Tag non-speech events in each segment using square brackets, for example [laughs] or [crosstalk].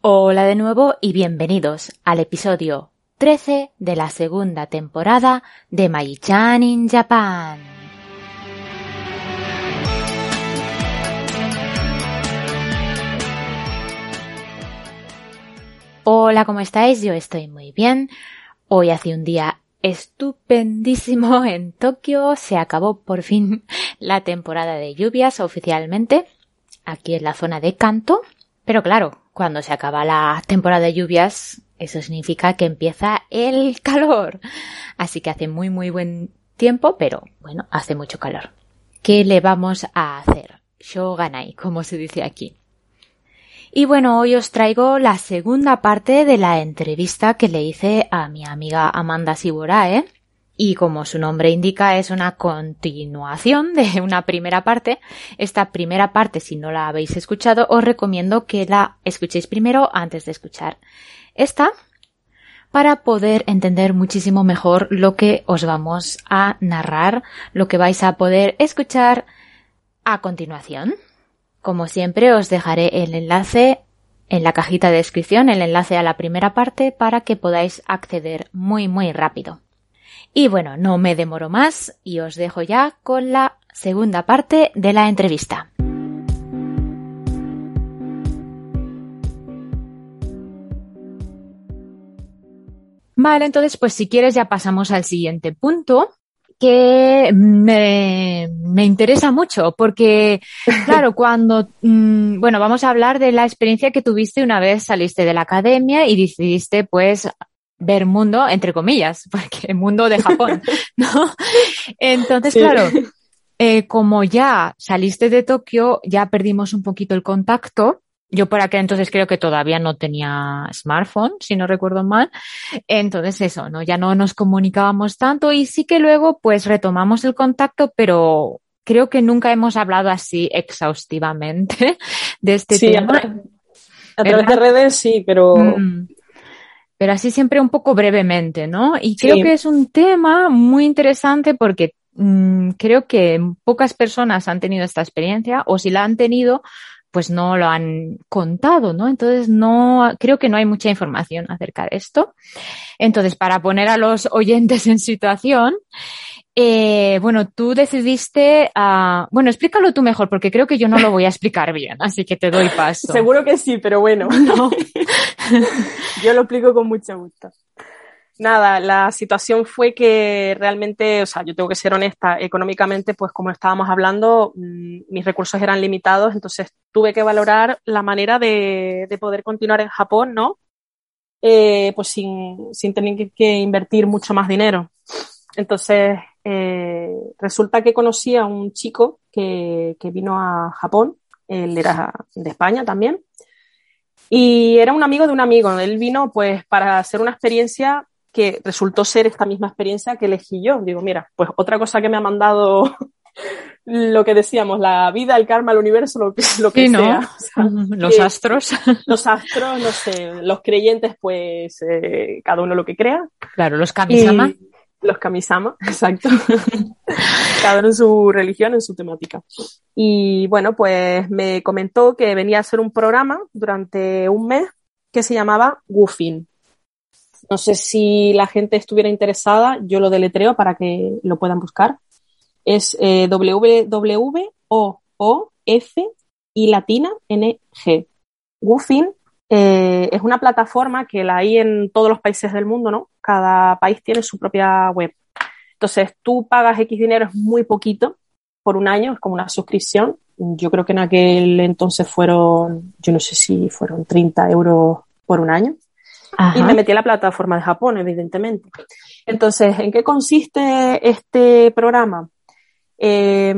Hola de nuevo y bienvenidos al episodio 13 de la segunda temporada de Mai-chan in Japan. Hola, ¿cómo estáis? Yo estoy muy bien. Hoy hace un día estupendísimo [laughs] en Tokio. Se acabó por fin la temporada de lluvias oficialmente aquí en la zona de Kanto. Pero claro, cuando se acaba la temporada de lluvias, eso significa que empieza el [laughs] calor. Así que hace muy muy buen tiempo, pero bueno, hace mucho calor. ¿Qué le vamos a hacer? Shoganai, como se dice aquí. Y bueno, hoy os traigo la segunda parte de la entrevista que le hice a mi amiga Amanda Siborae. Y como su nombre indica, es una continuación de una primera parte. Esta primera parte, si no la habéis escuchado, os recomiendo que la escuchéis primero antes de escuchar esta para poder entender muchísimo mejor lo que os vamos a narrar, lo que vais a poder escuchar a continuación. Como siempre, os dejaré el enlace en la cajita de descripción, el enlace a la primera parte para que podáis acceder muy muy rápido. Y bueno, no me demoro más y os dejo ya con la segunda parte de la entrevista. Vale, entonces pues si quieres ya pasamos al siguiente punto que me, me interesa mucho porque, [laughs] claro, cuando, mm, bueno, vamos a hablar de la experiencia que tuviste una vez saliste de la academia y decidiste pues ver mundo, entre comillas, [laughs] porque mundo de Japón, [laughs] ¿no? Entonces, claro, eh, como ya saliste de Tokio, ya perdimos un poquito el contacto. Yo por aquel entonces creo que todavía no tenía smartphone, si no recuerdo mal. Entonces eso, ¿no? Ya no nos comunicábamos tanto y sí que luego pues retomamos el contacto, pero creo que nunca hemos hablado así exhaustivamente [laughs] de este sí, tema. A, través de redes sí, pero mm pero así siempre un poco brevemente, ¿no? Y creo que es un tema muy interesante porque mmm, creo que pocas personas han tenido esta experiencia o si la han tenido, pues no lo han contado, ¿no? Entonces no, creo que no hay mucha información acerca de esto. Entonces, para poner a los oyentes en situación, eh, bueno, tú decidiste, uh, bueno, explícalo tú mejor, porque creo que yo no lo voy a explicar bien, así que te doy paso. Seguro que sí, pero bueno, [laughs] no. [laughs] yo lo explico con mucho gusto. Nada, la situación fue que realmente, o sea, yo tengo que ser honesta, económicamente, pues como estábamos hablando, mmm, mis recursos eran limitados, entonces tuve que valorar la manera de, de poder continuar en Japón, ¿no? Eh, pues sin, sin tener que, que invertir mucho más dinero. Entonces, eh, resulta que conocí a un chico que, que, vino a Japón, él era de España también, y era un amigo de un amigo. Él vino pues para hacer una experiencia que resultó ser esta misma experiencia que elegí yo. Digo, mira, pues otra cosa que me ha mandado [laughs] lo que decíamos, la vida, el karma, el universo, lo que, lo que sí, ¿no? sea. [laughs] O sea los que, astros. [laughs] Los astros, no sé, los creyentes, pues eh, cada uno lo que crea. Claro, los kamisama. Y los kamisama, [laughs] exacto. [laughs] cada uno en su religión, en su temática. Y bueno, pues me comentó que venía a hacer un programa durante un mes que se llamaba Woofing. No sé si la gente estuviera interesada, yo lo deletreo para que lo puedan buscar. Es eh, W-W-O-O-F y latina N-G. Woofing eh, es una plataforma que la hay en todos los países del mundo, ¿no? Cada país tiene su propia web. Entonces, tú pagas X dinero, es muy poquito por un año, es como una suscripción. Yo creo que en aquel entonces fueron, yo no sé si fueron 30 euros por un año. Ajá. Y me metí a la plataforma de Japón, evidentemente. Entonces, ¿en qué consiste este programa? Eh,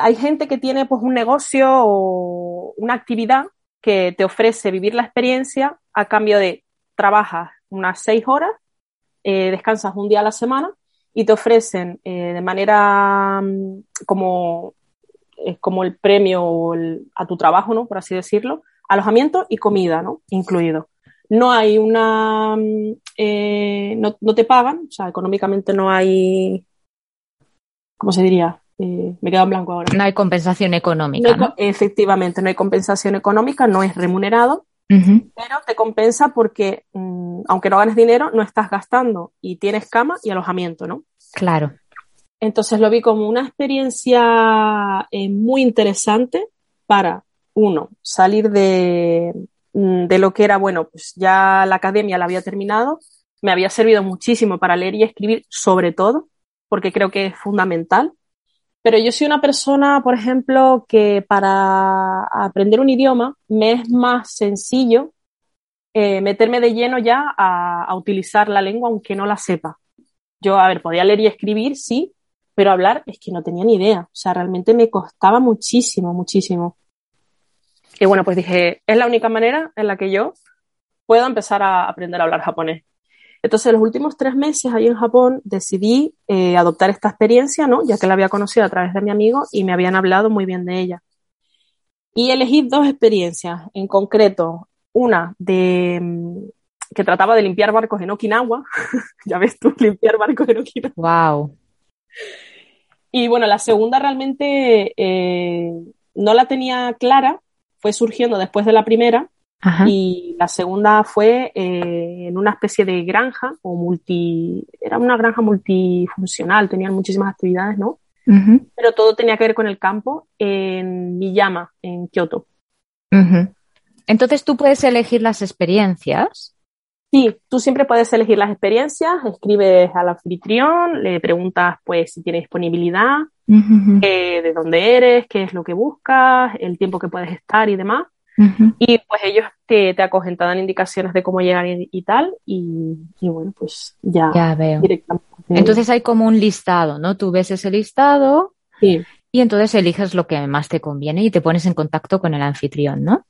hay gente que tiene pues un negocio o una actividad que te ofrece vivir la experiencia a cambio de trabajas unas seis horas, eh, descansas un día a la semana y te ofrecen eh, de manera mm, como, como el premio a tu trabajo, ¿no? Por así decirlo, alojamiento y comida, ¿no? Incluido. No hay una, mm, eh, no, no, te pagan, o sea, económicamente no hay, ¿cómo se diría? Eh, me quedo en blanco ahora. No hay compensación económica. Efectivamente, no hay compensación económica, no es remunerado, pero te compensa porque, mm, aunque no ganes dinero, no estás gastando y tienes cama y alojamiento, ¿no? Claro. Entonces lo vi como una experiencia eh, muy interesante para, uno, salir de, mm, de lo que era, bueno, pues ya la academia la había terminado, me había servido muchísimo para leer y escribir, sobre todo, porque creo que es fundamental. Pero yo soy una persona, por ejemplo, que para aprender un idioma me es más sencillo eh, meterme de lleno ya a, a, utilizar la lengua aunque no la sepa. Yo, a ver, podía leer y escribir, sí, pero hablar es que no tenía ni idea. O sea, realmente me costaba muchísimo, muchísimo. Y bueno, pues dije, es la única manera en la que yo puedo empezar a aprender a hablar japonés. Entonces, los últimos tres meses ahí en Japón decidí eh, adoptar esta experiencia, ¿no? Ya que la había conocido a través de mi amigo y me habían hablado muy bien de ella. Y elegí dos experiencias, en concreto, una de mm, que trataba de limpiar barcos en Okinawa. [laughs] ya ves tú, [laughs] limpiar barcos en Okinawa. Wow. Y bueno, la segunda realmente eh, no la tenía clara, fue surgiendo después de la primera, y la segunda fue eh, en una especie de granja o multi, era una granja multifuncional, tenían muchísimas actividades, ¿no? Pero todo tenía que ver con el campo en Miyama, en Kioto. Entonces tú puedes elegir las experiencias. Sí, tú siempre puedes elegir las experiencias, escribes al anfitrión, le preguntas pues si tiene disponibilidad, eh, de dónde eres, qué es lo que buscas, el tiempo que puedes estar y demás. Y pues ellos te, te, acogen, te dan indicaciones de cómo llegar y, tal, y, bueno, pues ya, ya veo. directamente. Entonces hay como un listado, ¿no? Tú ves ese listado sí. y entonces eliges lo que más te conviene y te pones en contacto con el anfitrión, ¿no?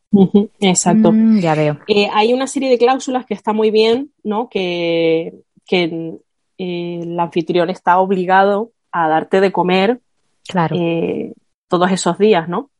Exacto. Mm, ya veo. Eh, hay una serie de cláusulas que está muy bien, ¿no? Que, que eh, el anfitrión está obligado a darte de comer claro. Eh, todos esos días, ¿no?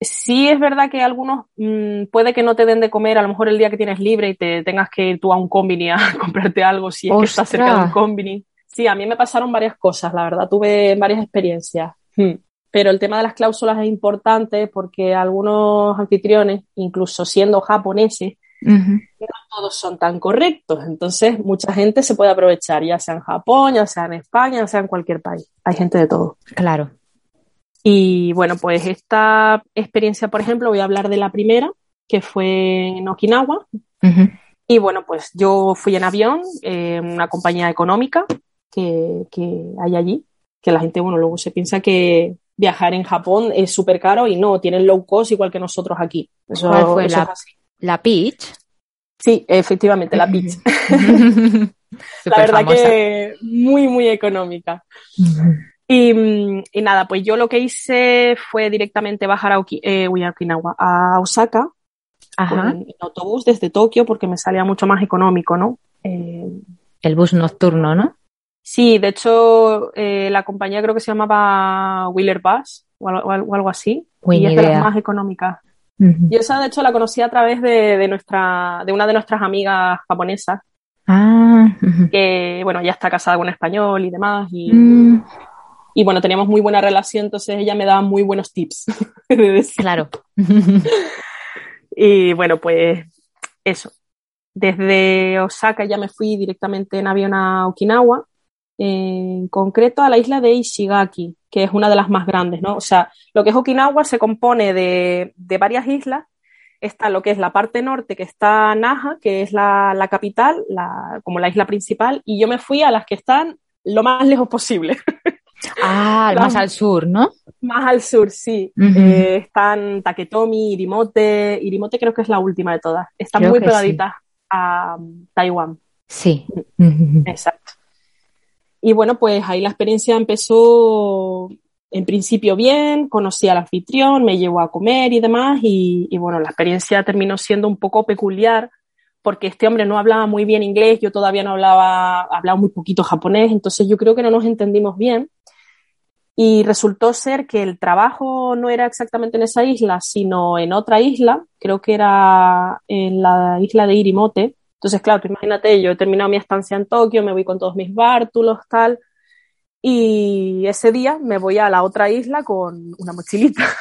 Sí es verdad que algunos mmm, puede que no te den de comer a lo mejor el día que tienes libre y te tengas que ir tú a un combini a [laughs] comprarte algo si es que estás cerca de un combini. Sí, a mí me pasaron varias cosas, la verdad, tuve varias experiencias. Hmm. Pero el tema de las cláusulas es importante porque algunos anfitriones, incluso siendo japoneses, uh -huh. no todos son tan correctos. Entonces, mucha gente se puede aprovechar, ya sea en Japón, ya sea en España, ya sea en cualquier país. Hay gente de todo. Claro. Y bueno, pues esta experiencia, por ejemplo, voy a hablar de la primera, que fue en Okinawa. Uh -huh. Y bueno, pues yo fui en avión, eh, una compañía económica que, que, hay allí, que la gente, bueno, luego se piensa que viajar en Japón es súper caro y no, tienen low cost igual que nosotros aquí. Eso, ¿Cuál fue eso la, es así. la Peach? Sí, efectivamente, la Peach. [laughs] [laughs] la verdad famosa. que muy, muy económica. -huh. Y, y, nada, pues yo lo que hice fue directamente bajar a, Oki, eh, Okinawa, a Osaka Ajá. En, autobús desde Tokio porque me salía mucho más económico, ¿no? Eh, el bus nocturno, ¿no? Sí, de hecho eh, la compañía creo que se llamaba Wheeler Bus o algo, o algo así Muy y es idea. de las más económicas. Uh -huh. Y esa de hecho la conocí a través de, de, nuestra, de una de nuestras amigas japonesas. Ah, uh -huh. que bueno, ya está casada con un español y demás. Y, mm y bueno, teníamos muy buena relación, entonces ella me daba muy buenos tips. [laughs] claro. [laughs] y bueno, pues eso. Desde Osaka ya me fui directamente en avión a Okinawa, en concreto a la isla de Ishigaki, que es una de las más grandes, ¿no? O sea, lo que es Okinawa se compone de, de varias islas. Está lo que es la parte norte, que está Naha, que es la, la capital, la, como la isla principal, y yo me fui a las que están lo más lejos posible. [laughs] Ah, más al sur, ¿no? Más al sur, sí. Uh -huh. eh, están Taketomi, Irimote. Irimote creo que es la última de todas. Están creo muy pegaditas sí. a um, Taiwán. Sí. Uh -huh. Exacto. Y bueno, pues ahí la experiencia empezó en principio bien, conocí al anfitrión, me llevó a comer y demás, y, y, bueno, la experiencia terminó siendo un poco peculiar porque este hombre no hablaba muy bien inglés, yo todavía no hablaba, hablaba muy poquito japonés, entonces yo creo que no nos entendimos bien. Y resultó ser que el trabajo no era exactamente en esa isla, sino en otra isla, creo que era en la isla de Irimote. Entonces, claro, imagínate, yo he terminado mi estancia en Tokio, me voy con todos mis bártulos, tal, y ese día me voy a la otra isla con una mochilita. [laughs]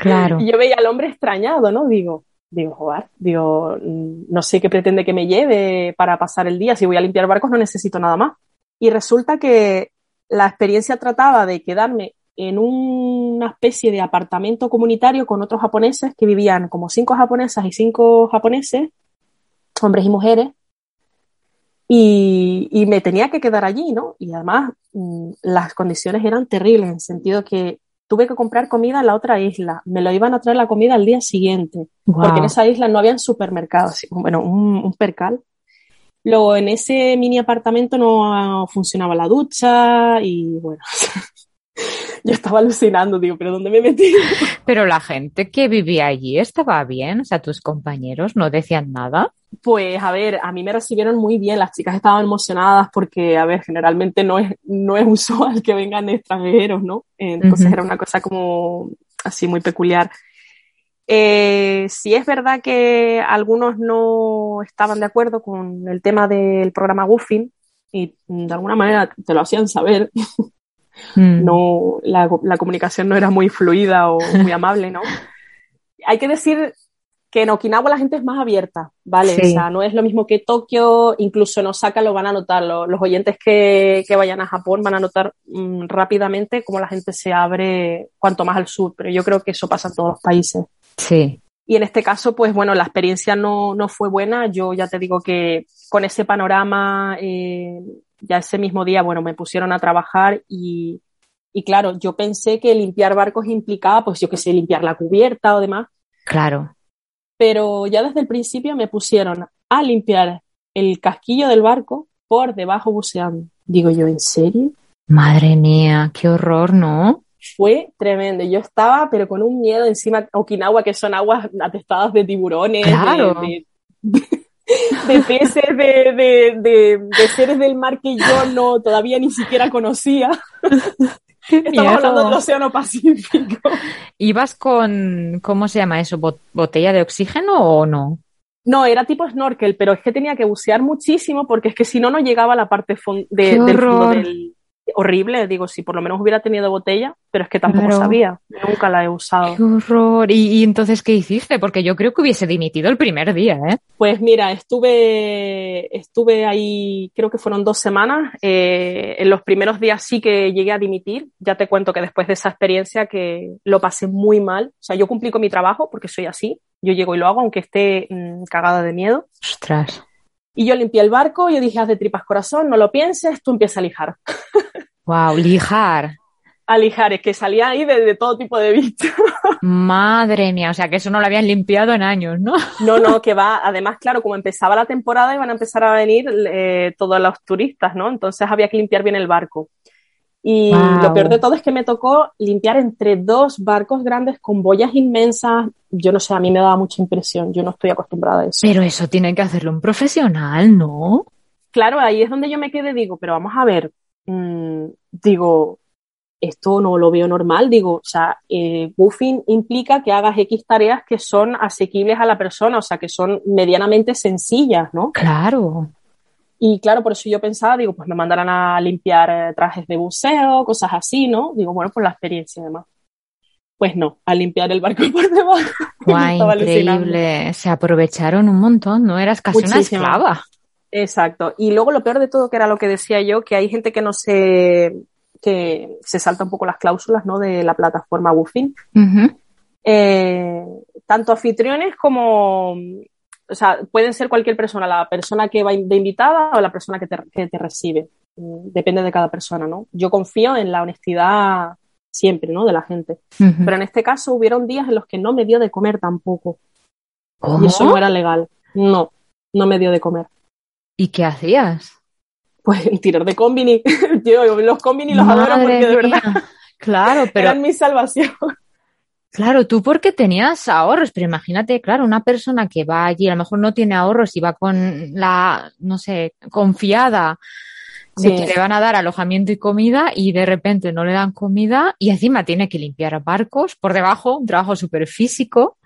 Claro. Y yo veía al hombre extrañado, ¿no? Digo, digo, joder, digo, no sé qué pretende que me lleve para pasar el día. Si voy a limpiar barcos no necesito nada más. Y resulta que la experiencia trataba de quedarme en una especie de apartamento comunitario con otros japoneses que vivían como cinco japonesas y cinco japoneses, hombres y mujeres, y, y me tenía que quedar allí, ¿no? Y además mm, las condiciones eran terribles, en el sentido que tuve que comprar comida en la otra isla. Me lo iban a traer la comida al día siguiente, Wow. porque en esa isla no habían supermercados, bueno, un, un percal. Luego en ese mini apartamento no funcionaba la ducha y bueno, [laughs] yo estaba alucinando, digo, pero ¿dónde me metí? [laughs] Pero la gente que vivía allí estaba bien, o sea, tus compañeros no decían nada. Pues a ver, a mí me recibieron muy bien, las chicas estaban emocionadas porque, a ver, generalmente no es, no es usual que vengan extranjeros, ¿no? Entonces era una cosa como así muy peculiar. Eh, sí es verdad que algunos no estaban de acuerdo con el tema del programa Woofing y de alguna manera te lo hacían saber. [laughs] Mm. No, la, la comunicación no era muy fluida o muy amable, ¿no? Hay que decir que en Okinawa la gente es más abierta, ¿vale? Sí. O sea, no es lo mismo que Tokio, incluso en Osaka lo van a notar, lo- los oyentes que, que vayan a Japón van a notar mm, rápidamente cómo la gente se abre cuanto más al sur, pero yo creo que eso pasa en todos los países. Sí. Y en este caso, pues bueno, la experiencia no, no fue buena. Yo ya te digo que con ese panorama, eh, ya ese mismo día, bueno, me pusieron a trabajar y, y claro, yo pensé que limpiar barcos implicaba, pues yo qué sé, limpiar la cubierta o demás, Claro. pero ya desde el principio me pusieron a limpiar el casquillo del barco por debajo buceando. Digo yo, ¿en serio? Madre mía, qué horror, ¿no? Fue tremendo. Yo estaba, pero con un miedo encima, Okinawa, que son aguas atestadas de tiburones, Claro. de, de peces, de, de, de, de seres del mar que yo no todavía ni siquiera conocía. Estamos miedo. hablando del Océano Pacífico. ¿Ibas con, ¿cómo se llama eso? ¿Bot- ¿Botella de oxígeno o no? No, era tipo snorkel, pero es que tenía que bucear muchísimo porque es que si no, no llegaba a la parte fon- de- ¡Qué del fondo del... Horrible, digo, si por lo menos hubiera tenido botella, pero es que tampoco Claro. sabía, nunca la he usado. Qué horror. ¿Y, y entonces qué hiciste? Porque yo creo que hubiese dimitido el primer día, ¿eh? Pues mira, estuve, estuve ahí, creo que fueron dos semanas. Eh, en los primeros días sí que llegué a dimitir. Ya te cuento que después de esa experiencia que lo pasé muy mal. O sea, yo cumplí con mi trabajo porque soy así. Yo llego y lo hago, aunque esté mm, cagada de miedo. Ostras. Y yo limpié el barco, yo dije, haz de tripas corazón, no lo pienses, tú empieza a lijar. [laughs] Wow, lijar. A lijar, es que salía ahí de, de todo tipo de bichos. [laughs] Madre mía, o sea que eso no lo habían limpiado en años, ¿no? [laughs] No, no, que va. Además, claro, como empezaba la temporada, iban a empezar a venir eh, todos los turistas, ¿no? Entonces había que limpiar bien el barco. Y lo peor de todo es que me tocó limpiar entre dos barcos grandes con boyas inmensas. Yo no sé, a mí me daba mucha impresión. Yo no estoy acostumbrada a eso. Pero eso tiene que hacerlo un profesional, ¿no? Claro, ahí es donde yo me quedé, digo, pero vamos a ver, mm, digo, esto no lo veo normal, digo, o sea, eh, buffing implica que hagas X tareas que son asequibles a la persona, o sea, que son medianamente sencillas, ¿no? Claro. Y claro, por eso yo pensaba, digo, pues me mandarán a limpiar eh, trajes de buceo, cosas así, ¿no? Digo, bueno, por la experiencia y demás. Pues no, a limpiar el barco [laughs] por debajo. Guay, alucinando. increíble. Se aprovecharon un montón, ¿no? Eras casi una esclava. Exacto. Y luego lo peor de todo, que era lo que decía yo, que hay gente que no se, que se salta un poco las cláusulas, ¿no? De la plataforma. Ujú. Eh, tanto anfitriones como, o sea, pueden ser cualquier persona, la persona que va de invitada o la persona que te, que te recibe. Mm, Depende de cada persona, ¿no? Yo confío en la honestidad siempre, ¿no? De la gente. Pero en este caso hubieron días en los que no me dio de comer tampoco. ¿Cómo? Y eso no era legal. No, no me dio de comer. ¿Y qué hacías? Pues [laughs] tirar de combini. [laughs] Yo los combini los adoro porque de verdad Claro, [laughs] pero. Eran mi salvación. Claro, tú porque tenías ahorros, pero imagínate, claro, una persona que va allí, a lo mejor no tiene ahorros y va con la, no sé, confiada de Sí. que le van a dar alojamiento y comida y de repente no le dan comida y encima tiene que limpiar barcos por debajo, un trabajo súper físico,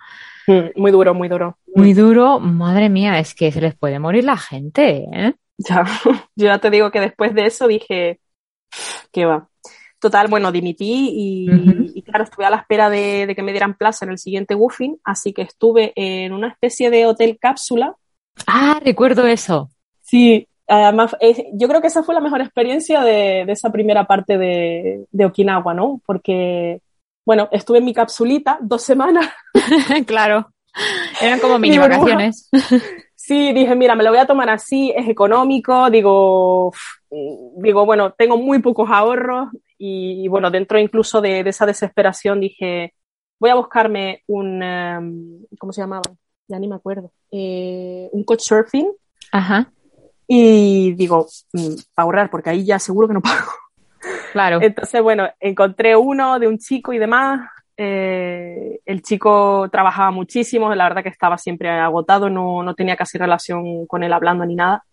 Mm, Muy duro, muy duro. muy duro. Madre mía, es que se les puede morir la gente, ¿eh? Ya, [laughs] yo ya te digo que después de eso dije, ¿qué va? Total, bueno, dimití y, claro, estuve a la espera de, de que me dieran plaza en el siguiente Woofing, así que estuve en una especie de hotel cápsula. Ah, recuerdo eso. Sí, además, yo creo que esa fue la mejor experiencia de, de esa primera parte de, de Okinawa, ¿no? Porque, bueno, estuve en mi capsulita dos semanas. [laughs] [laughs] claro. Eran como mini vacaciones. [laughs] Sí, dije, mira, me lo voy a tomar así, es económico, digo, digo, bueno, tengo muy pocos ahorros y, y bueno, dentro incluso de, de esa desesperación dije, voy a buscarme un, em, ¿cómo se llamaba? Ya ni me acuerdo, eh, un coach surfing Ajá, y digo, mm, para ahorrar, porque ahí ya seguro que no pago. claro. Entonces, bueno, encontré uno de un chico y demás. eh, el chico trabajaba muchísimo, la verdad que estaba siempre agotado, no, no tenía casi relación con él hablando ni nada.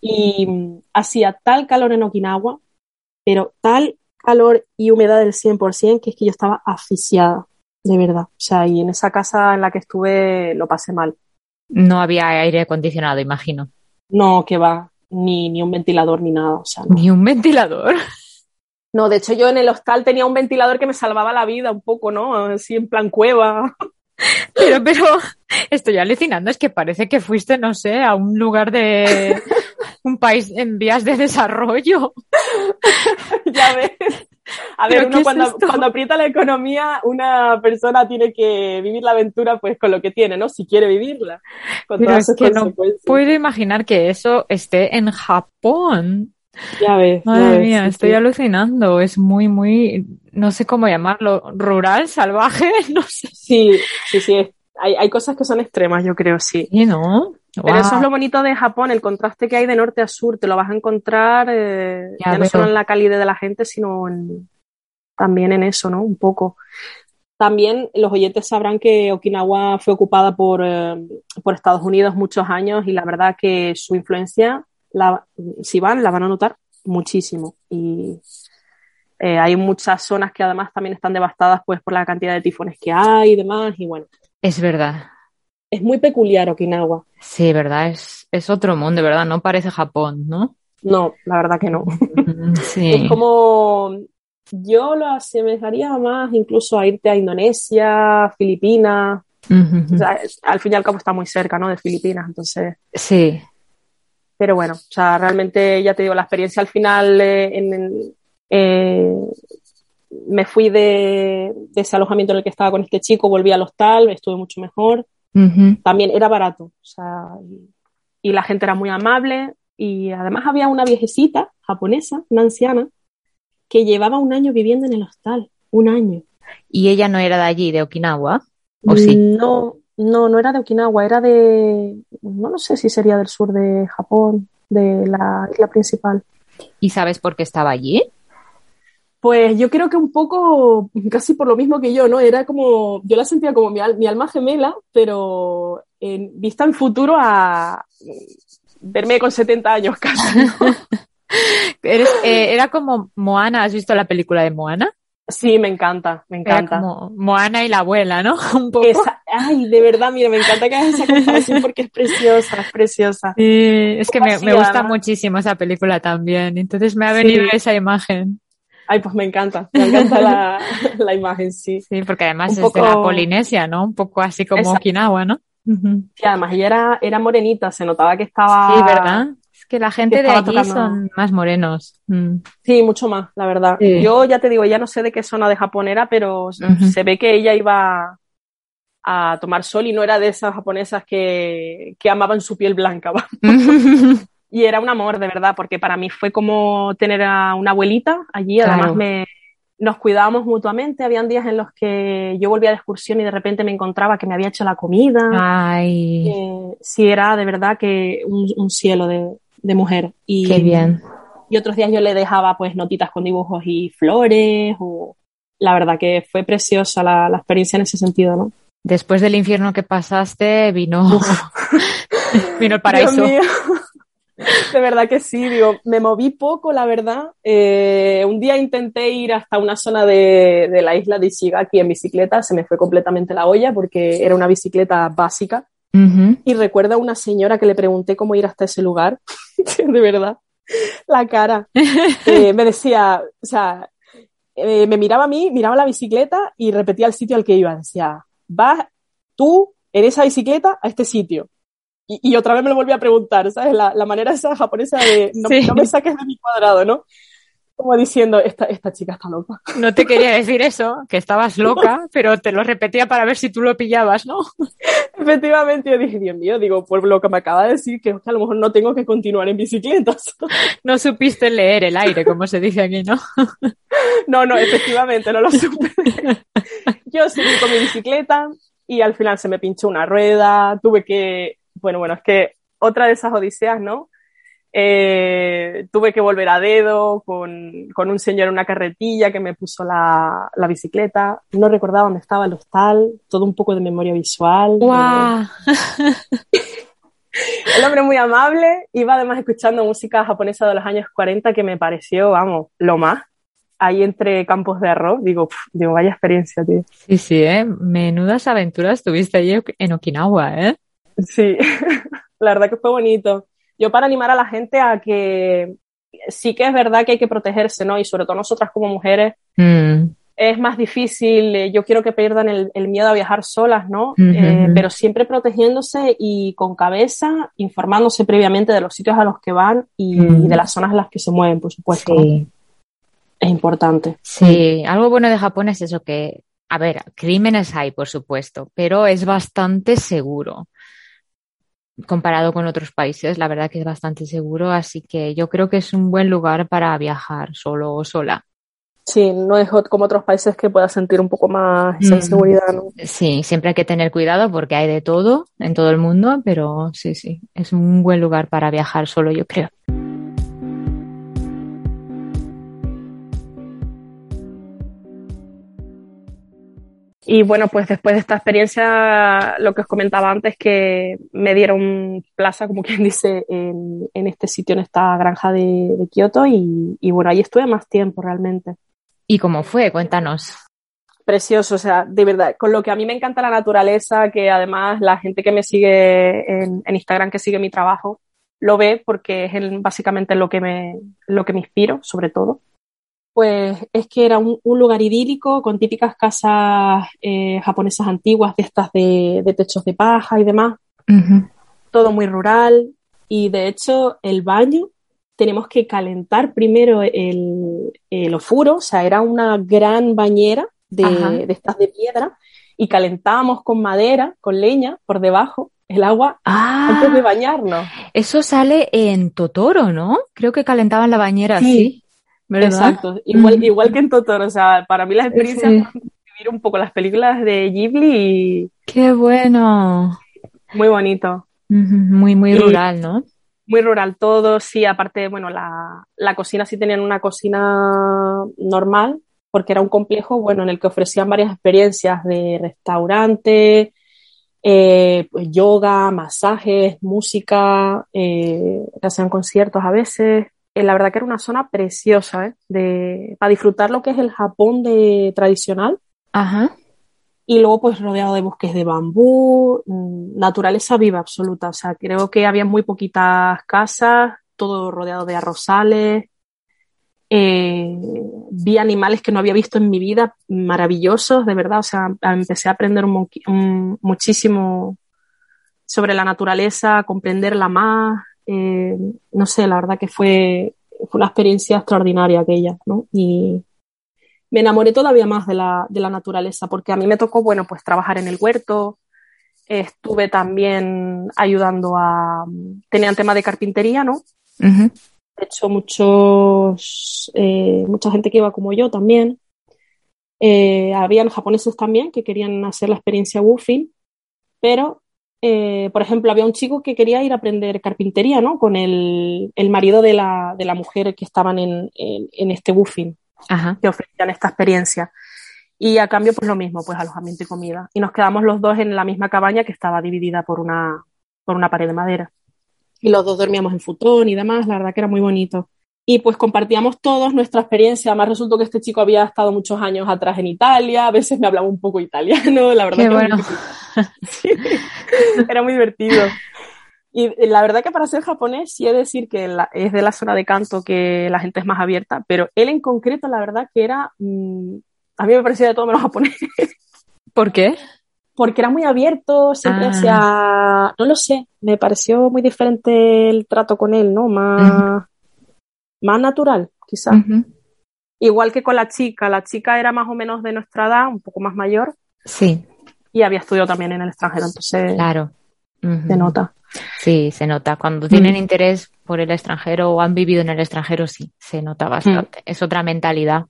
Y mm, hacía tal calor en Okinawa, pero tal calor y humedad del 100% que es que yo estaba asfixiada, de verdad. O sea, y en esa casa en la que estuve lo pasé mal. No había aire acondicionado, imagino. No, que va, ni, ni un ventilador ni nada. O sea, no. Ni un ventilador. No, de hecho yo en el hostal tenía un ventilador que me salvaba la vida un poco, ¿no? Así en plan cueva. Pero, pero, estoy alucinando, es que parece que fuiste, no sé, a un lugar de un país en vías de desarrollo. Ya ves. A ¿Pero ver, uno cuando, cuando aprieta la economía, una persona tiene que vivir la aventura pues con lo que tiene, ¿no? Si quiere vivirla. Con Pero todas es que no puedo imaginar que eso esté en Japón. Ya ves. Madre mía, estoy sí. alucinando. Es muy, muy, no sé cómo llamarlo, rural, salvaje, [laughs] no sé. Sí, sí, sí. es- Hay, hay cosas que son extremas, yo creo, sí. Sí, ¿no? Pero eso es lo bonito de Japón, el contraste que hay de norte a sur. Te lo vas a encontrar eh, Ya ya, no solo en la calidez de la gente, sino en- también en eso, ¿no? Un poco. También los oyentes sabrán que Okinawa fue ocupada por, eh, por Estados Unidos muchos años y la verdad que su influencia, la, si van, la van a notar muchísimo. Y eh, hay muchas zonas que además también están devastadas pues por la cantidad de tifones que hay y demás. Y bueno, Es verdad. es muy peculiar Okinawa. Sí, verdad, es, es otro mundo, ¿verdad? No parece Japón, ¿no? No, la verdad que no. Mm, [laughs] Sí. Es como, yo lo asemejaría más incluso a irte a Indonesia, Filipinas. O sea, al fin y al cabo está muy cerca, ¿no? De Filipinas, entonces. Sí, Pero bueno, o sea, realmente ya te digo, la experiencia al final eh, en eh, me fui de, de ese alojamiento en el que estaba con este chico, volví al hostal, estuve mucho mejor. También era barato, o sea, y, y la gente era muy amable. Y además había una viejecita japonesa, una anciana, que llevaba un año viviendo en el hostal. Un año. ¿Y ella no era de allí, de Okinawa? ¿O sí? No, no, no era de Okinawa, era de, no lo sé si sería del sur de Japón, de la isla principal. ¿Y sabes por qué estaba allí? Pues yo creo que un poco, casi por lo mismo que yo, ¿no? Era como, yo la sentía como mi, mi alma gemela, pero en vista en futuro a verme con 70 años casi. ¿no? [laughs] Eres, eh, era como Moana, ¿has visto la película de Moana? Sí, me encanta, me Era encanta. como Moana y la abuela, ¿no? [laughs] Un poco. Esa- ay, de verdad, mira, me encanta que hagas esa comparación porque es preciosa, es preciosa. Sí, es que me, gusta muchísimo esa película también. Entonces me ha Sí. venido esa imagen. Ay, pues me encanta, me encanta la, [laughs] la imagen, sí. Sí, porque además Un es de la Polinesia, ¿no? Un poco así como Exacto. Okinawa, ¿no? Ujú. Sí, además ella era, era morenita, se notaba que estaba. Sí, ¿verdad? Es que la gente de allí tocando- son más morenos. Mm. Sí, mucho más, la verdad. Sí. Yo ya te digo, ya no sé de qué zona de Japón era, pero se ve que ella iba a tomar sol y no era de esas japonesas que, que amaban su piel blanca. [laughs] [laughs] Y era un amor, de verdad, porque para mí fue como tener a una abuelita allí. Claro. Además, me, nos cuidábamos mutuamente. Habían días en los que yo volvía de excursión y de repente me encontraba que me había hecho la comida. Ay, Eh, sí, era de verdad que un, un cielo de, de mujer. Y, qué bien. y otros días yo le dejaba pues notitas con dibujos y flores o la verdad que fue preciosa la, la experiencia en ese sentido, ¿no? Después del infierno que pasaste, vino, [laughs] vino el paraíso. De verdad que sí, digo, me moví poco, la verdad. Eh, un día intenté ir hasta una zona de, de, la isla de Ishigaki en bicicleta, se me fue completamente la olla porque era una bicicleta básica. Uh -huh. Y recuerdo a una señora que le pregunté cómo ir hasta ese lugar, [laughs] de verdad, la cara. [laughs] Eh, me decía, o sea, eh, me miraba a mí, miraba la bicicleta y repetía el sitio al que iba. Decía, vas tú en esa bicicleta a este sitio. Y, y, otra vez me lo volví a preguntar, ¿sabes? La, la manera esa japonesa de no, sí. no, me saques de mi cuadrado, ¿no? Como diciendo, esta, esta chica está loca. [laughs] No te quería decir eso, que estabas loca, [laughs] pero te lo repetía para ver si tú lo pillabas, ¿no? Efectivamente, yo dije, Dios mío, digo, por lo que me acaba de decir, que, que a lo mejor no tengo que continuar en bicicletas. [laughs] No supiste leer el aire, como se dice aquí, ¿no? No, no, efectivamente, no lo supe. Yo seguí con mi bicicleta y al final se me pinchó una rueda, tuve que bueno, bueno, es que otra de esas odiseas, ¿no? Eh, tuve que volver a dedo con, con, un señor en una carretilla que me puso la, la, bicicleta. No recordaba dónde estaba el hostal, todo un poco de memoria visual. ¡Wow! [laughs] el hombre muy amable, iba además escuchando música japonesa de los años 40 que me pareció, vamos, lo más. Ahí entre campos de arroz, digo, pff, digo, vaya experiencia, tío. Sí, sí, ¿eh? Menudas aventuras tuviste allí en Okinawa, ¿eh? Sí, [laughs] la verdad que fue bonito. Yo para animar a la gente a que sí que es verdad que hay que protegerse, ¿no? Y sobre todo nosotras como mujeres, mm. es más difícil. Yo quiero que pierdan el, el miedo a viajar solas, ¿no? Mm -hmm. eh, pero siempre protegiéndose y con cabeza, informándose previamente de los sitios a los que van y, mm. y de las zonas en las que se mueven, por supuesto. Sí. Es importante. Sí, algo bueno de Japón es eso que, a ver, crímenes hay, por supuesto, pero es bastante seguro comparado con otros países, la verdad que es bastante seguro, así que yo creo que es un buen lugar para viajar solo o sola. Sí, no es como otros países que puedas sentir un poco más esa inseguridad, ¿no? Sí, siempre hay que tener cuidado porque hay de todo en todo el mundo, pero sí, sí, es un buen lugar para viajar solo, yo creo. Y bueno, pues después de esta experiencia, lo que os comentaba antes, que me dieron plaza, como quien dice, en, en este sitio, en esta granja de, de Kioto, y, y, bueno, ahí estuve más tiempo realmente. ¿Y cómo fue? Cuéntanos. Precioso, o sea, de verdad, con lo que a mí me encanta la naturaleza, que además la gente que me sigue en, en Instagram, que sigue mi trabajo, lo ve porque es el, básicamente lo que, me, lo que me inspiro, sobre todo pues es que era un, un lugar idílico con típicas casas eh, japonesas antiguas de estas de, de, techos de paja y demás. Uh -huh. Todo muy rural y de hecho el baño tenemos que calentar primero el, el ofuro, o sea, era una gran bañera de, de, estas de piedra y calentábamos con madera, con leña por debajo el agua ah, antes de bañarnos. Eso sale en Totoro, ¿no? Creo que calentaban la bañera sí. así. ¿Verdad? Exacto, igual, mm. igual que en Totoro, o sea, para mí las experiencias sí. vivir un poco las películas de Ghibli y... ¡Qué bueno! Muy bonito. Muy, muy rural, ¿no? Muy rural todo, sí, aparte, bueno, la, la cocina sí tenían una cocina normal, porque era un complejo, bueno, en el que ofrecían varias experiencias de restaurante, eh, pues yoga, masajes, música, eh, hacían conciertos a veces, eh, la verdad que era una zona preciosa, ¿eh? De, para disfrutar lo que es el Japón de tradicional. Ajá. Y luego, pues, rodeado de bosques de bambú, mm, naturaleza viva absoluta. O sea, creo que había muy poquitas casas, todo rodeado de arrozales. Eh, vi animales que no había visto en mi vida, maravillosos, de verdad. O sea, empecé a aprender un, un, muchísimo sobre la naturaleza, a comprenderla más, eh, no sé, la verdad que fue, fue una experiencia extraordinaria aquella, ¿no? Y me enamoré todavía más de la, de la naturaleza, porque a mí me tocó, bueno, pues trabajar en el huerto, estuve también ayudando a, tenían tema de carpintería, ¿no? Uh -huh. De hecho, muchos, eh, mucha gente que iba como yo también. Eh, habían japoneses también que querían hacer la experiencia woofing, pero eh, por ejemplo, había un chico que quería ir a aprender carpintería, ¿no? Con el, el marido de la, de la mujer que estaban en, en, en este buffing, Ajá. que ofrecían esta experiencia. Y a cambio, pues lo mismo, pues alojamiento y comida. Y nos quedamos los dos en la misma cabaña que estaba dividida por una, por una pared de madera. Y los dos dormíamos en futón y demás, la verdad que era muy bonito. Y pues compartíamos todos nuestra experiencia. Además, resultó que este chico había estado muchos años atrás en Italia, a veces me hablaba un poco italiano, la verdad Qué que era bueno. muy Sí, era muy divertido. Y la verdad que para ser japonés, sí he de decir que la- es de la zona de canto que la gente es más abierta, pero él en concreto, la verdad que era, mm, a mí me parecía de todo menos japonés, ¿Por qué? porque era muy abierto, siempre Ah. hacía, no lo sé, me pareció muy diferente el trato con él, ¿no? Más, más natural, quizás. Igual que con la chica, la chica era más o menos de nuestra edad, un poco más mayor, Sí, y había estudiado también en el extranjero, entonces claro. Se nota. Sí, se nota. Cuando tienen Mm. interés por el extranjero o han vivido en el extranjero, sí, se nota bastante. Es otra mentalidad.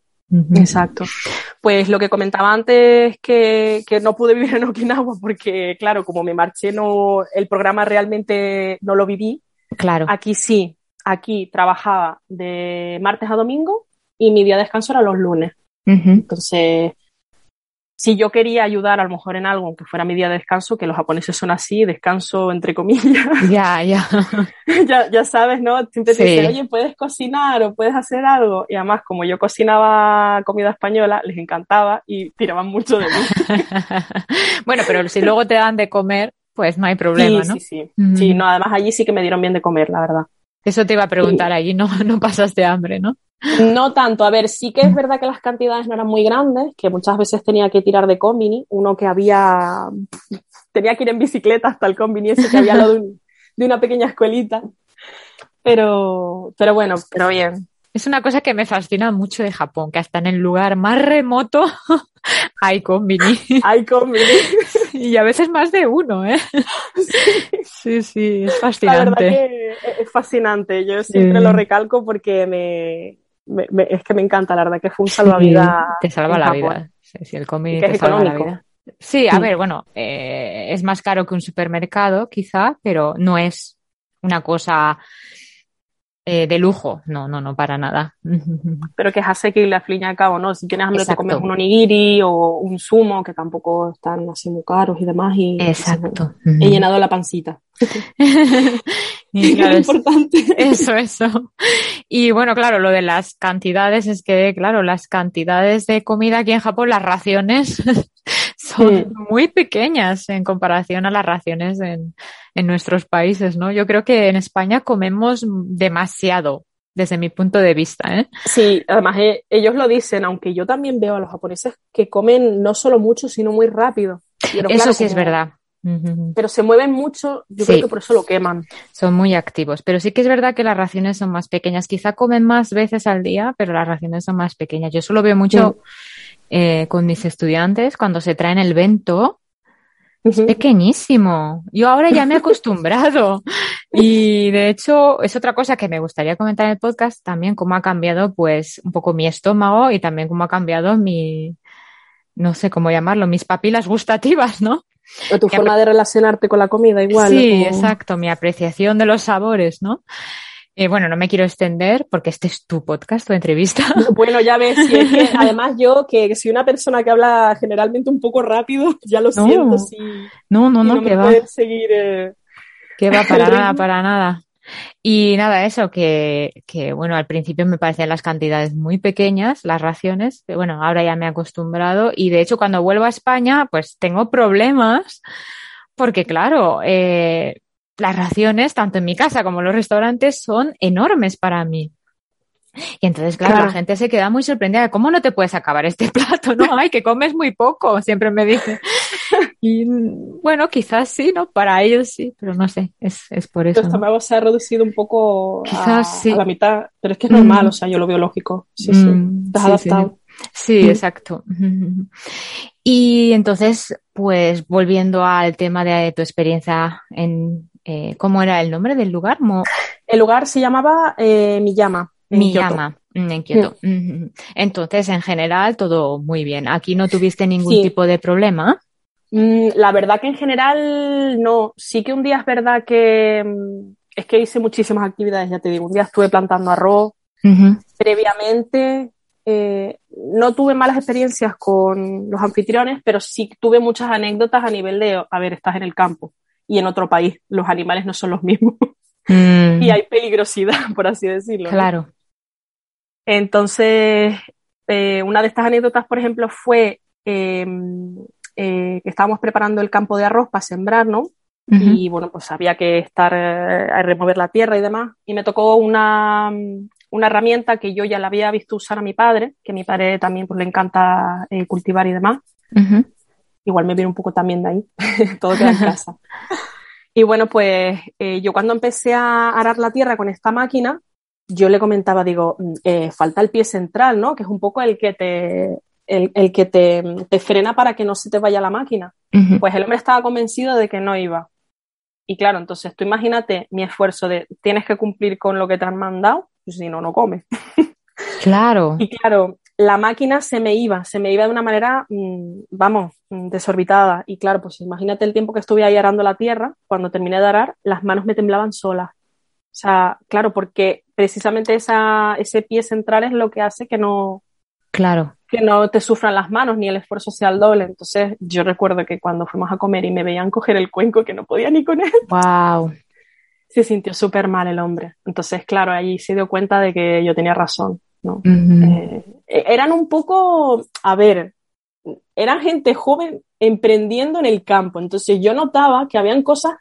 Exacto. Pues lo que comentaba antes que, que no pude [laughs] vivir en Okinawa porque, claro, como me marché, no, el programa realmente no lo viví. Claro. Aquí sí, aquí trabajaba de martes a domingo y mi día de descanso era los lunes. Entonces, si yo quería ayudar a lo mejor en algo, aunque fuera mi día de descanso, que los japoneses son así, descanso entre comillas, [laughs] Ya, ya. [laughs] ya, ya sabes, ¿no? Siempre te Sí. dicen, oye, puedes cocinar o puedes hacer algo. Y además, como yo cocinaba comida española, les encantaba y tiraban mucho de mí. [laughs] bueno, pero si luego te dan de comer, pues no hay problema, sí, ¿no? sí, sí. Sí, no, además allí sí que me dieron bien de comer, la verdad. Eso te iba a preguntar allí, no, [laughs] no pasaste hambre, ¿no? No tanto, a ver, sí que es verdad que las cantidades no eran muy grandes, que muchas veces tenía que tirar de combini, uno que había, tenía que ir en bicicleta hasta el combini ese que había al lado de, un- de una pequeña escuelita. Pero, pero bueno, pero bien. Es una cosa que me fascina mucho de Japón, que hasta en el lugar más remoto [laughs] hay combini. Hay combini. Y a veces más de uno, ¿eh? Sí, sí, es La verdad fascinante. que es fascinante. Yo siempre Sí. lo recalco porque me, me- me- es que me encanta, la verdad que fue un salvavidas. Sí, te salva la Japón. vida. Sí, sí, el combini te es salva la económico. vida. Sí, a ver, bueno, eh, es más caro que un supermercado, quizá, pero no es una cosa eh, de lujo. No, no, no, para nada. [laughs] Pero que es asequible al fin y al cabo, ¿no? Si tienes hambre te comes un onigiri o un sumo, que tampoco están así muy caros y demás. Y Exacto. He llenado la pancita. [laughs] [laughs] Y claro, es- importante. Eso, eso. Y bueno, claro, lo de las cantidades es que, claro, las cantidades de comida aquí en Japón, las raciones son Sí. muy pequeñas en comparación a las raciones en, en nuestros países, ¿no? Yo creo que en España comemos demasiado, desde mi punto de vista, ¿eh? Sí, además eh, ellos lo dicen, aunque yo también veo a los japoneses que comen no solo mucho, sino muy rápido. Pero Eso claro, sí es verdad. Pero se mueven mucho, yo Sí. creo que por eso lo queman. Son muy activos, pero sí que es verdad que las raciones son más pequeñas. Quizá comen más veces al día, pero las raciones son más pequeñas. Yo eso lo veo mucho eh, con mis estudiantes cuando se traen el bento. Ujú. Pequeñísimo. Yo ahora ya me he [laughs] acostumbrado. Y de hecho, es otra cosa que me gustaría comentar en el podcast también, cómo ha cambiado pues un poco mi estómago y también cómo ha cambiado mi, no sé cómo llamarlo, mis papilas gustativas, ¿no? O tu forma de relacionarte con la comida igual. Sí, exacto, mi apreciación de los sabores, ¿no? Eh, bueno, no me quiero extender porque este es tu podcast, tu entrevista. [laughs] Bueno, ya ves, si es que [laughs] además yo, que soy una persona que habla generalmente un poco rápido, [laughs] ya lo No. siento si No, no, si no, no que me va. seguir. eh, Que va para nada, para nada. Y nada, eso, que, que bueno, al principio me parecían las cantidades muy pequeñas, las raciones, pero bueno, ahora ya me he acostumbrado y de hecho cuando vuelvo a España, pues tengo problemas porque claro, eh, las raciones, tanto en mi casa como en los restaurantes, son enormes para mí. Y entonces, claro, Claro. la gente se queda muy sorprendida cómo no te puedes acabar este [laughs] plato, ¿no? Ay, que comes muy poco, siempre me dicen. [laughs] Y bueno, quizás sí, ¿no? Para ellos sí, pero no sé, es, es por eso. ¿no? estómago se ha reducido un poco a, sí. a la mitad, pero es que es normal, Mm. o sea, yo lo veo lógico. Sí, sí. Mm, has sí, adaptado. Sí, Mm. exacto. [laughs] Y entonces, pues volviendo al tema de tu experiencia en, eh, ¿cómo era el nombre del lugar? Mo- El lugar se llamaba eh, Miyama. en. Miyama, mm, en Kioto. Ujú. Entonces, en general, todo muy bien. Aquí no tuviste ningún Sí. tipo de problema. Mm, la verdad que en general no. Sí que un día es verdad que mm, es que hice muchísimas actividades, ya te digo. Un día estuve plantando arroz. Previamente eh, no tuve malas experiencias con los anfitriones, pero sí tuve muchas anécdotas a nivel de, a ver, estás en el campo y en otro país. Los animales no son los mismos. [laughs] Mm. y hay peligrosidad, [laughs] por así decirlo. Claro. Entonces, eh, una de estas anécdotas, por ejemplo, fue em, eh, que estábamos preparando el campo de arroz para sembrar, ¿no? Y bueno, pues había que estar eh, a remover la tierra y demás. Y me tocó una, una herramienta que yo ya la había visto usar a mi padre, que a mi padre también pues, le encanta cultivar y demás. Igual me viene un poco también de ahí, [laughs] todo queda en casa. y bueno, pues yo cuando empecé a arar la tierra con esta máquina, yo le comentaba, digo, mm, eh, falta el pie central, ¿no? Que es un poco el que te, el, que te, te, frena para que no se te vaya la máquina. Pues el hombre estaba convencido de que no iba. Y claro, entonces tú imagínate mi esfuerzo de tienes que cumplir con lo que te han mandado, pues si no, no comes. [laughs] Claro. y claro, la máquina se me iba, se me iba de una manera, mm, vamos, mm, desorbitada. Y claro, pues imagínate el tiempo que estuve ahí arando la tierra, cuando terminé de arar, las manos me temblaban solas. O sea, claro, porque precisamente esa, ese pie central es lo que hace que no, claro. que no te sufran las manos ni el esfuerzo sea el doble. Entonces, yo recuerdo que cuando fuimos a comer y me veían coger el cuenco que no podía ni con él. Wow. Se sintió súper mal el hombre. Entonces, claro, allí se dio cuenta de que yo tenía razón. ¿No? Eh, eran un poco, a ver, eran gente joven emprendiendo en el campo. Entonces yo notaba que habían cosas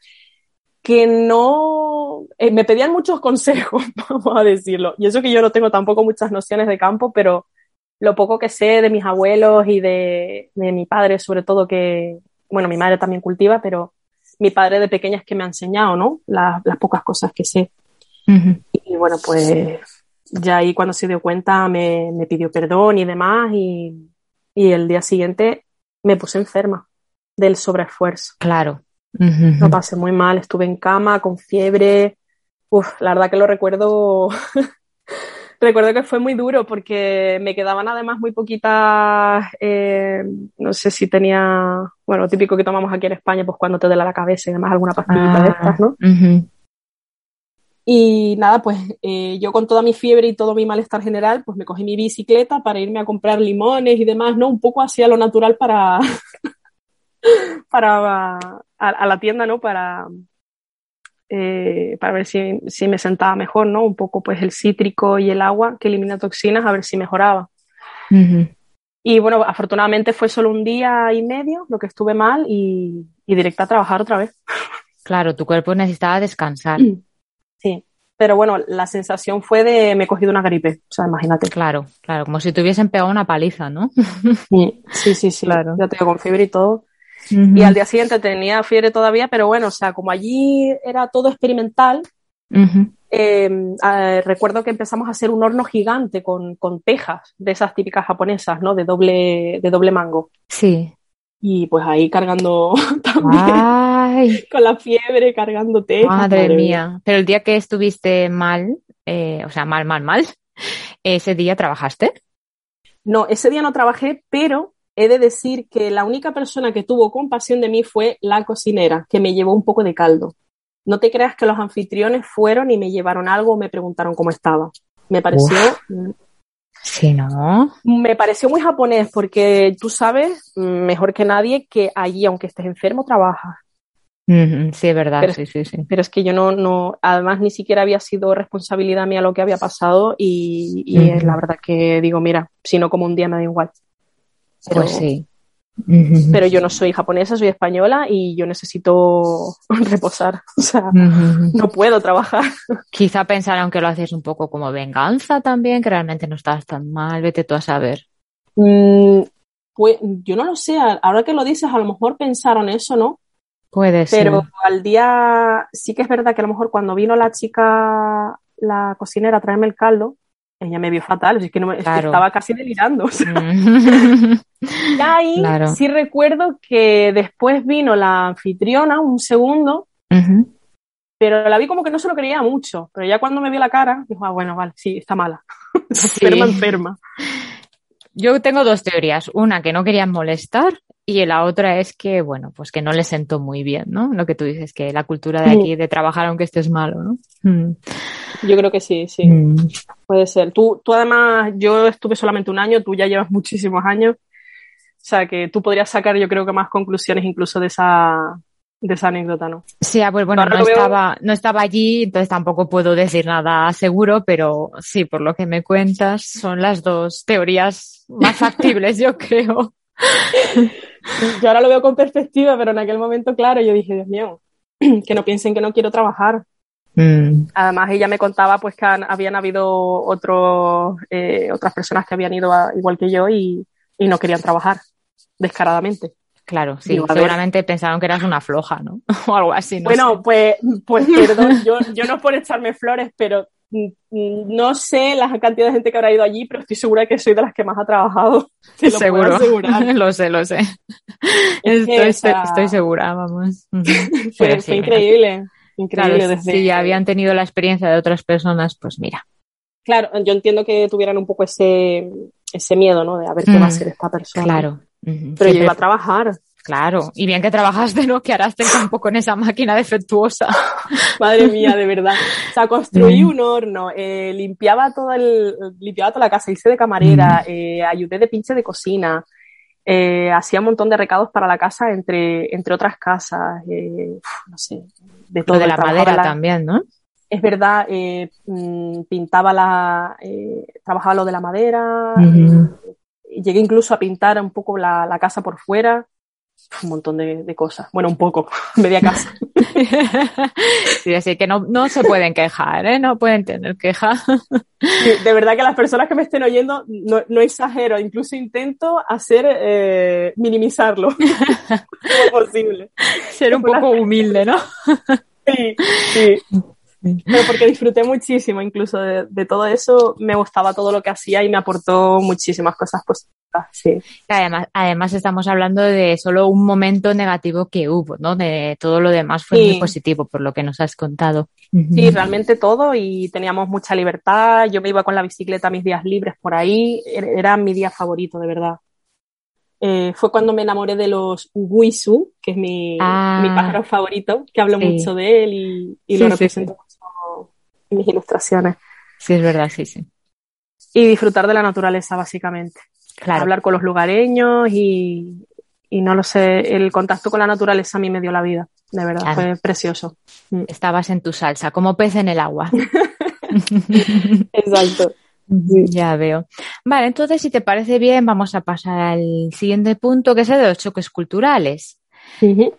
que no eh, me pedían muchos [laughs] consejos, vamos a decirlo. Y eso que yo no tengo tampoco muchas nociones de campo, pero lo poco que sé de mis abuelos y de, mi padre, sobre todo que, bueno, mi madre también cultiva, pero mi padre de pequeña es que me ha enseñado, ¿no? las pocas cosas que sé. Y bueno, pues ya ahí cuando se dio cuenta me, me pidió perdón y demás y, y el día siguiente me puse enferma del sobreesfuerzo. Claro. Lo pasé muy mal, estuve en cama con fiebre. Uf, la verdad que lo recuerdo. [laughs] recuerdo que fue muy duro porque me quedaban además muy poquitas. Eh, no sé si tenía. Bueno, lo típico que tomamos aquí en España, pues cuando te duele la cabeza y además alguna pastillita de estas, ¿no? Ah, y nada, pues eh, yo con toda mi fiebre y todo mi malestar general, pues me cogí mi bicicleta para irme a comprar limones y demás, ¿no? Un poco hacia lo natural para, [laughs] para a, la tienda, ¿no? Para, eh, para ver si, si, me sentaba mejor, ¿no? Un poco pues el cítrico y el agua que elimina toxinas, a ver si mejoraba. Y bueno, afortunadamente fue solo un día y medio lo que estuve mal y, y directa a trabajar otra vez. Claro, tu cuerpo necesitaba descansar. [clears throat] pero bueno, la sensación fue de me he cogido una gripe, o sea, imagínate. Claro, claro, como si te hubiesen pegado una paliza, ¿no? [laughs] Sí, sí, sí, sí. claro. Ya tengo con fiebre y todo. Y al día siguiente tenía fiebre todavía, pero bueno, o sea, como allí era todo experimental, em, recuerdo que empezamos a hacer un horno gigante con, con, tejas de esas típicas japonesas, ¿no? De doble, de doble mango. Sí. Y pues ahí cargando [laughs] también, [laughs] con la fiebre, cargando tejas. Madre, mía. Pero el día que estuviste mal, eh, o sea, mal, mal, mal, [laughs] ¿ese día trabajaste? No, ese día no trabajé, pero he de decir que la única persona que tuvo compasión de mí fue la cocinera, que me llevó un poco de caldo. No te creas que los anfitriones fueron y me llevaron algo o me preguntaron cómo estaba. Me pareció. Sí, ¿no? Me pareció muy japonés porque tú sabes mejor que nadie que allí, aunque estés enfermo, trabajas. Sí, es verdad, sí, sí, sí. Pero es que yo no, no, además ni siquiera había sido responsabilidad mía lo que había pasado y, y la verdad que digo, mira, si no como un día me da igual. Pues sí. Pero yo no soy japonesa, soy española y yo necesito [laughs] reposar. O sea, no puedo trabajar. Quizá pensaron que lo haces un poco como venganza también, que realmente no estabas tan mal, vete tú a saber. Mm, pues yo no lo sé, ahora que lo dices, a lo mejor pensaron eso, ¿no? Puede ser. Pero al día, sí que es verdad que a lo mejor cuando vino la chica, la cocinera a traerme el caldo, ella me vio fatal, es que, no estaba casi delirando. Mm. [laughs] y ahí sí recuerdo que después vino la anfitriona un segundo, pero la vi como que no se lo creía mucho. Pero ya cuando me vio la cara, dijo, ah, bueno, vale, sí, está mala. [laughs] enferma, enferma. Yo tengo dos teorías. Una, que no querían molestar y la otra es que, bueno, pues que no le sentó muy bien, ¿no? Lo que tú dices, que la cultura de aquí de trabajar aunque estés malo, ¿no? Mm. Yo creo que sí, sí. Mm. Puede ser. Tú, tú además, yo estuve solamente un año, tú ya llevas muchísimos años. O sea, que tú podrías sacar, yo creo que más conclusiones incluso de esa, de esa anécdota, ¿no? Sí, ah, pues bueno, no estaba, no estaba allí, entonces tampoco puedo decir nada seguro, pero sí, por lo que me cuentas, son las dos teorías más factibles, yo creo. [laughs] Yo ahora lo veo con perspectiva, pero en aquel momento, claro, yo dije, Dios mío, [clears throat] que no piensen que no quiero trabajar. Mm. Además, ella me contaba pues que habían habido otros, eh, otras personas que habían ido igual que yo y, no querían trabajar descaradamente. Claro, sí, seguramente pensaron que eras una floja, ¿no? [laughs] o algo así. bueno, pues, pues [laughs] perdón, yo, yo no por echarme flores, pero no sé la cantidad de gente que habrá ido allí, pero estoy segura que soy de las que más ha trabajado. [laughs] lo Seguro. [laughs] lo sé, lo sé. estoy, segura, vamos. [laughs] fue, increíble. Increíble. Si ya habían tenido la experiencia de otras personas, pues mira. Claro, yo entiendo que tuvieran un poco ese, ese miedo, ¿no? De a ver qué va a ser esta persona. Claro. Pero yo iba a trabajar. Claro, y bien que trabajaste, ¿no? Que harás un poco con esa máquina defectuosa. [laughs] Madre mía, de verdad. O sea, construí mm. un horno, eh, limpiaba todo el, limpiaba toda la casa, hice de camarera, mm. eh, ayudé de pinche de cocina, eh, hacía un montón de recados para la casa entre, entre otras casas, eh, no sé, de todo. Lo de la madera también, ¿no? Es verdad, eh, mm, pintaba la, eh, trabajaba lo de la madera, llegué incluso a pintar un poco la, la casa por fuera un montón de, cosas. Bueno, un poco, [laughs] media casa. [laughs] sí, así que no, no se pueden quejar, ¿eh? No pueden tener queja. de verdad que las personas que me estén oyendo, no, no exagero, incluso intento hacer, eh, minimizarlo. [laughs] como posible. Ser un poco humilde, ¿no? sí, sí. [laughs] Pero porque disfruté muchísimo incluso de, todo eso, me gustaba todo lo que hacía y me aportó muchísimas cosas positivas, sí. Además, además estamos hablando de solo un momento negativo que hubo, ¿no? De todo lo demás fue muy positivo por lo que nos has contado. Sí, realmente todo y teníamos mucha libertad, yo me iba con la bicicleta mis días libres por ahí, er, era mi día favorito, de verdad. Eh, fue cuando me enamoré de los Uguisu, que es mi, ah. mi pájaro favorito, que hablo mucho de él y, y lo represento mis ilustraciones. Sí, es verdad, sí, sí. Y disfrutar de la naturaleza, básicamente. Claro. Hablar con los lugareños y, y no lo sé, el contacto con la naturaleza a mí me dio la vida, de verdad, fue precioso. Mm. Estabas en tu salsa, como pez en el agua. [laughs] Exacto. Ya veo. Vale, entonces si te parece bien, vamos a pasar al siguiente punto, que es el de los choques culturales.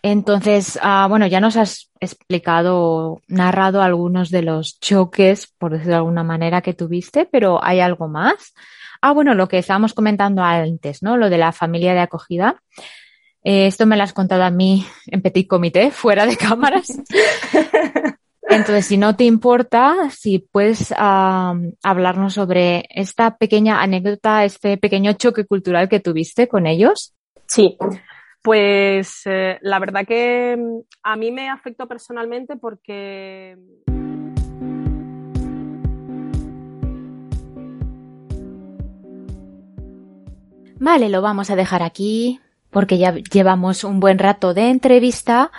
Entonces, ah, bueno, ya nos has explicado, narrado algunos de los choques, por decirlo de alguna manera, que tuviste, pero ¿hay algo más? Ah, bueno, lo que estábamos comentando antes, ¿no? Lo de la familia de acogida. Eh, esto me lo has contado a mí en petit comité, [laughs] fuera de cámaras. [laughs] Entonces, si no te importa, si puedes hablarnos sobre esta pequeña anécdota, este pequeño choque cultural que tuviste con ellos. Sí, pues eh, la verdad que mm, a mí me afectó personalmente porque... Vale, lo vamos a dejar aquí porque ya llevamos un buen rato de entrevista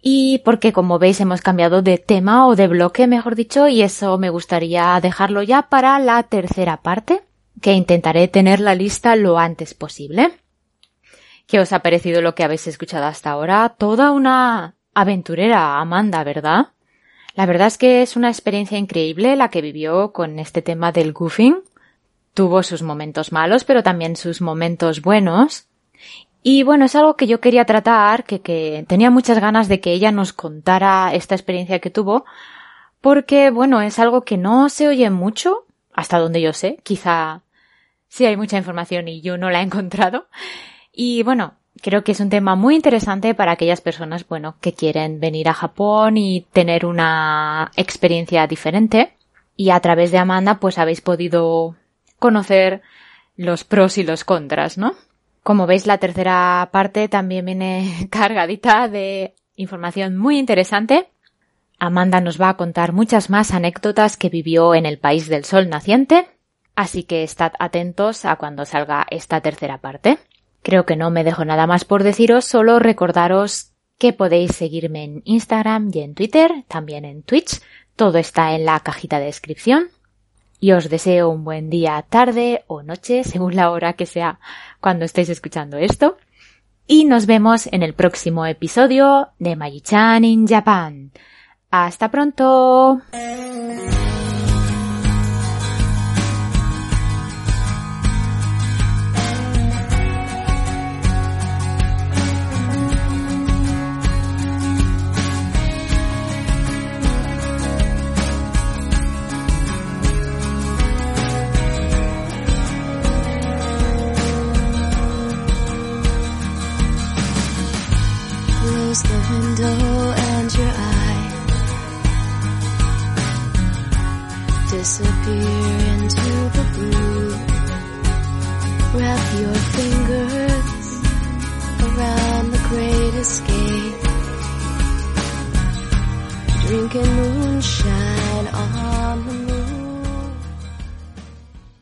y porque como veis hemos cambiado de tema o de bloque, mejor dicho, y eso me gustaría dejarlo ya para la tercera parte, que intentaré tener la lista lo antes posible. ¿Qué os ha parecido lo que habéis escuchado hasta ahora? Toda una aventurera, Amanda, ¿verdad? La verdad es que es una experiencia increíble la que vivió con este tema del goofing. Tuvo sus momentos malos, pero también sus momentos buenos. Y bueno, es algo que yo quería tratar, que, que tenía muchas ganas de que ella nos contara esta experiencia que tuvo, porque bueno, es algo que no se oye mucho, hasta donde yo sé, quizá sí hay mucha información y yo no la he encontrado. Y bueno, creo que es un tema muy interesante para aquellas personas, bueno, que quieren venir a Japón y tener una experiencia diferente. Y a través de Amanda, pues habéis podido conocer los pros y los contras, ¿no? Como veis, la tercera parte también viene [laughs] cargadita de información muy interesante. Amanda nos va a contar muchas más anécdotas que vivió en el país del sol naciente, así que estad atentos a cuando salga esta tercera parte Creo que no me dejo nada más por deciros, solo recordaros que podéis seguirme en Instagram y en Twitter, también en Twitch. Todo está en la cajita de descripción. Y os deseo un buen día, tarde o noche, [laughs] según la hora que sea cuando estéis escuchando esto. Y nos vemos en el próximo episodio de Magichan in Japan. Hasta pronto. Escape. Drinking moonshine on the moon.